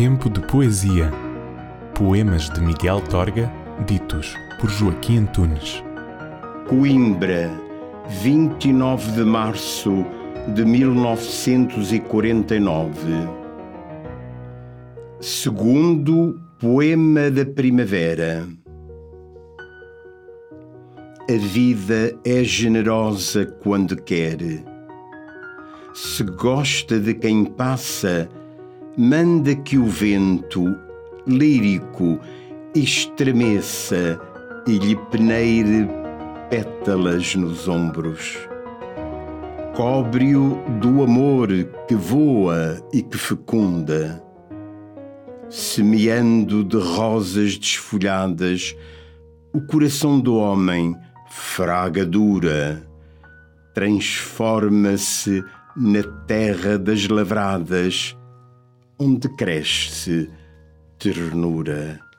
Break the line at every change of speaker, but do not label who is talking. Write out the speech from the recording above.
Tempo de poesia. Poemas de Miguel Torga, ditos por Joaquim Antunes.
Coimbra, 29 de março de 1949. Segundo poema da primavera. A vida é generosa quando quer. Se gosta de quem passa, manda que o vento, lírico, estremeça e lhe peneire pétalas nos ombros. Cobre-o do amor que voa e que fecunda, semeando de rosas desfolhadas o coração do homem fraga dura, transforma-se na terra das lavradas, onde cresce ternura.